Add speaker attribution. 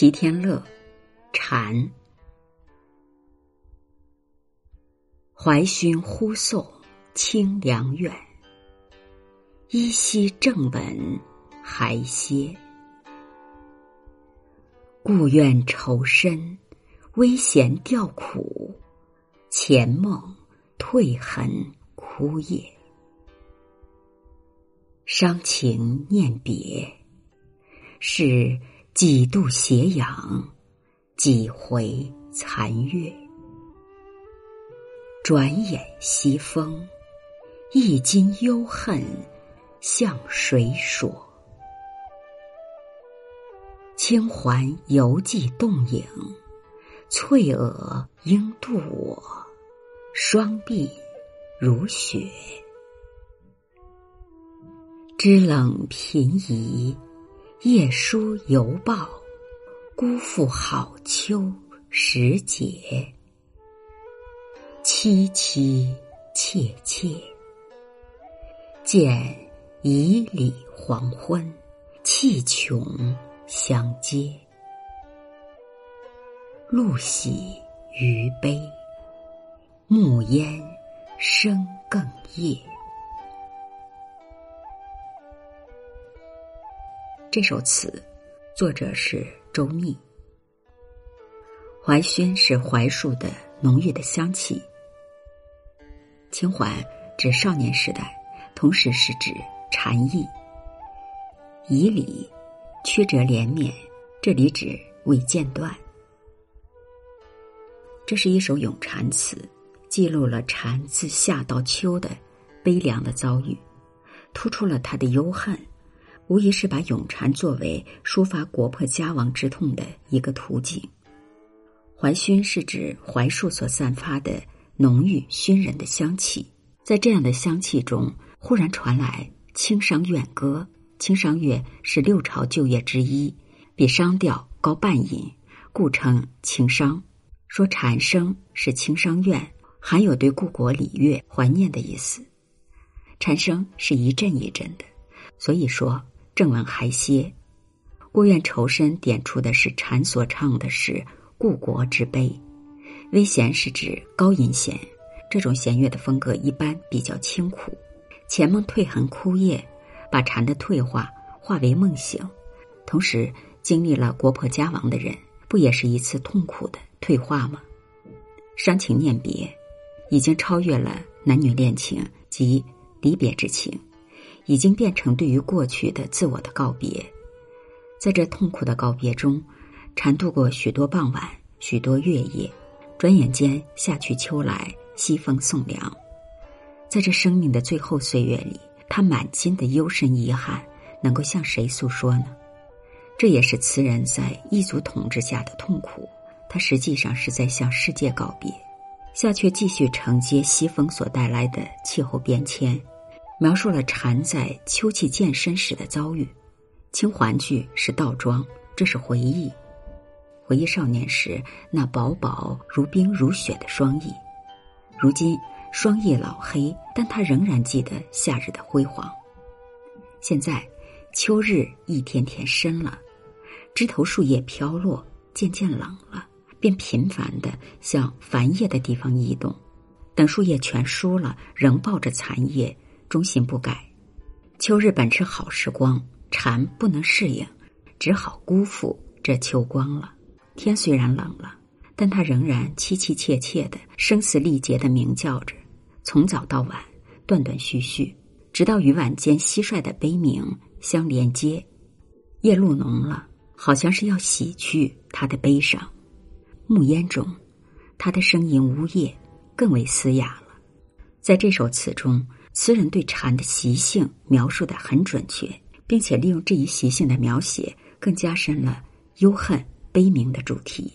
Speaker 1: 齐天乐，蝉。怀勋忽送清凉院，依稀正稳还歇。故愿愁深，微弦调苦，前梦退痕枯叶。伤情念别，是。几度斜阳，几回残月。转眼西风，一襟幽恨向谁说？轻环犹记动影，翠娥应渡我，双臂如雪。知冷频移。夜书犹报，辜负好秋时节。凄凄切切，见以里黄昏，气穷相接。露喜余悲，暮烟生更夜。这首词，作者是周密。槐熏是槐树的浓郁的香气。清缓指少年时代，同时是指禅意。以礼曲折连绵，这里指未间断。这是一首咏蝉词，记录了蝉自夏到秋的悲凉的遭遇，突出了他的忧恨。无疑是把咏蝉作为抒发国破家亡之痛的一个途径。槐熏是指槐树所散发的浓郁熏人的香气，在这样的香气中，忽然传来清商怨歌。清商乐是六朝旧乐之一，比商调高半音，故称清商。说蝉声是清商怨，含有对故国礼乐怀念的意思。蝉声是一阵一阵的，所以说。正文还歇，孤愿愁深点出的是禅所唱的是故国之悲。微弦是指高音弦，这种弦乐的风格一般比较清苦。前梦退痕枯叶，把禅的退化化为梦醒。同时经历了国破家亡的人，不也是一次痛苦的退化吗？伤情念别，已经超越了男女恋情及离别之情。已经变成对于过去的自我的告别，在这痛苦的告别中，蝉度过许多傍晚，许多月夜，转眼间夏去秋来，西风送凉。在这生命的最后岁月里，他满心的幽深遗憾，能够向谁诉说呢？这也是词人在异族统治下的痛苦。他实际上是在向世界告别，夏却继续承接西风所带来的气候变迁。描述了蝉在秋气渐深时的遭遇，清环句是倒装，这是回忆，回忆少年时那薄薄如冰如雪的双翼。如今双翼老黑，但他仍然记得夏日的辉煌。现在秋日一天天深了，枝头树叶飘落，渐渐冷了，便频繁的向繁叶的地方移动。等树叶全疏了，仍抱着残叶。忠心不改，秋日本是好时光，蝉不能适应，只好辜负这秋光了。天虽然冷了，但它仍然凄凄切切的、声嘶力竭的鸣叫着，从早到晚，断断续续，直到与晚间蟋蟀的悲鸣相连接。夜露浓了，好像是要洗去他的悲伤。暮烟中，他的声音呜咽，更为嘶哑了。在这首词中。词人对蝉的习性描述的很准确，并且利用这一习性的描写，更加深了忧恨悲鸣的主题。